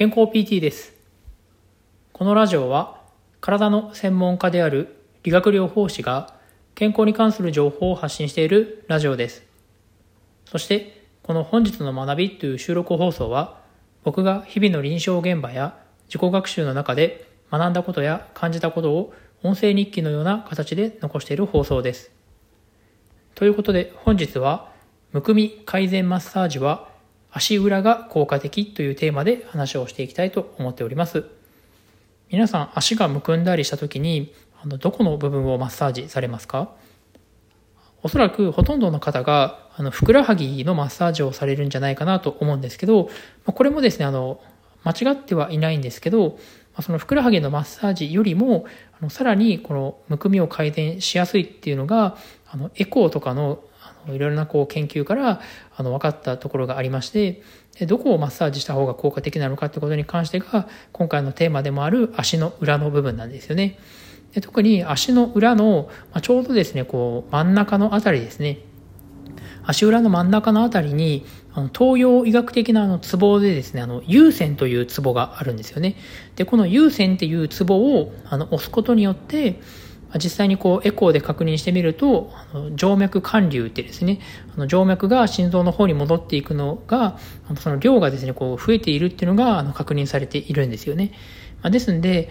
健康 PT です。このラジオは体の専門家である理学療法士が健康に関する情報を発信しているラジオです。そしてこの本日の学びという収録放送は僕が日々の臨床現場や自己学習の中で学んだことや感じたことを音声日記のような形で残している放送です。ということで本日はむくみ改善マッサージは足裏が効果的というテーマで話をしていきたいと思っております。皆さん足がむくんだりした時にあのどこの部分をマッサージされますか？おそらくほとんどの方があのふくらはぎのマッサージをされるんじゃないかなと思うんですけど、これもですね、あの、間違ってはいないんですけど、そのふくらはぎのマッサージよりも、あのさらにこのむくみを改善しやすいっていうのが、あのエコーとかのあのいろいろなこう研究からあの分かったところがありまして、どこをマッサージした方が効果的なのかってことに関してが、今回のテーマでもある足の裏の部分なんですよね。で特に足の裏の、まあ、ちょうどですね、こう真ん中のあたりですね。足裏の真ん中のあたりに、あの東洋医学的なあのツボでですね、あの、有線というツボがあるんですよね。で、この有線っていうツボをあの押すことによって、実際にこうエコーで確認してみると、あの静脈管流ってですね、あの静脈が心臓の方に戻っていくのが、その量がですね、こう増えているっていうのがあの確認されているんですよね。まあ、ですんで、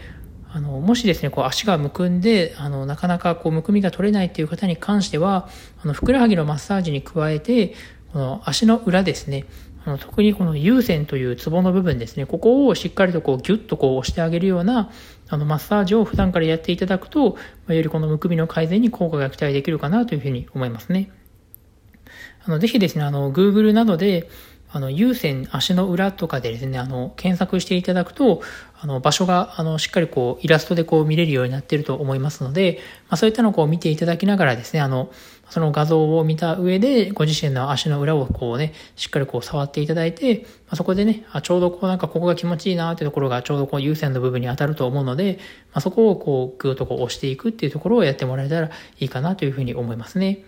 あの、もしですね、こう足がむくんで、あの、なかなかこうむくみが取れないっていう方に関しては、あの、ふくらはぎのマッサージに加えて、この足の裏ですね、あの特にこの優先というツボの部分ですね、ここをしっかりとこうギュッとこう押してあげるようなあのマッサージを普段からやっていただくと、よりこのむくみの改善に効果が期待できるかなというふうに思いますね。あのぜひですね、あの Google などであの、有線足の裏とかでですね、あの、検索していただくと、あの、場所が、あの、しっかりこう、イラストでこう見れるようになっていると思いますので、まあ、そういったのをこう見ていただきながらですね、あの、その画像を見た上で、ご自身の足の裏をこうね、しっかりこう触っていただいて、まあ、そこでね、あちょうどこうなんかここが気持ちいいなっていうところがちょうどこう有線の部分に当たると思うので、まあ、そこをこう、ぐーっとこう押していくっていうところをやってもらえたらいいかなというふうに思いますね。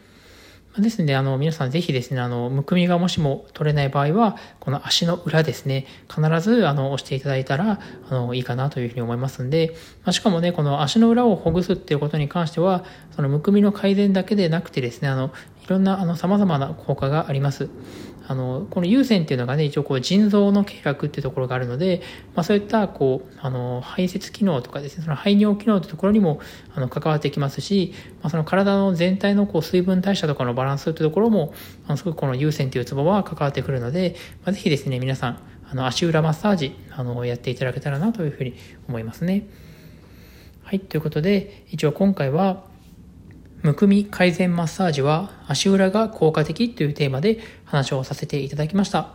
ですので、あの、皆さんぜひですね、あの、むくみがもしも取れない場合は、この足の裏ですね、必ず、あの、押していただいたら、あの、いいかなというふうに思いますんで、まあ、しかもね、この足の裏をほぐすっていうことに関しては、そのむくみの改善だけでなくてですね、あの、ろんな、あの、様々な効果があります。あの、この有線っていうのがね、一応こう腎臓の経絡っていうところがあるので、まあそういったこう、あの、排泄機能とかですね、その排尿機能っていうところにも、あの、関わってきますし、まあその体の全体のこう水分代謝とかのバランスっていうところも、あの、すごくこの有線っていうツボは関わってくるので、まあぜひですね、皆さん、あの、足裏マッサージ、あの、やっていただけたらなというふうに思いますね。はい、ということで、一応今回は、むくみ改善マッサージは足裏が効果的というテーマで話をさせていただきました。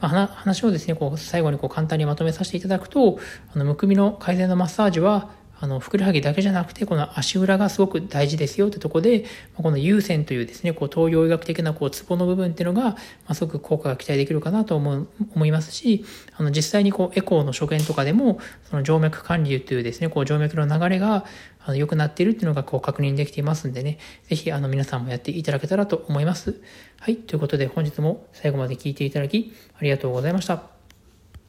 まあ、話をですね、こう最後にこう簡単にまとめさせていただくと、あのむくみの改善のマッサージはあの、ふくらはぎだけじゃなくて、この足裏がすごく大事ですよってとこで、この有線というですね、こう、東洋医学的な、こう、ツボの部分っていうのが、まあ、すごく効果が期待できるかなと思う、思いますし、あの、実際にこう、エコーの所見とかでも、その静脈管理というですね、こう、静脈の流れが、あの、良くなっているっていうのが、こう、確認できていますんでね、ぜひ、あの、皆さんもやっていただけたらと思います。はい、ということで、本日も最後まで聞いていただき、ありがとうございました。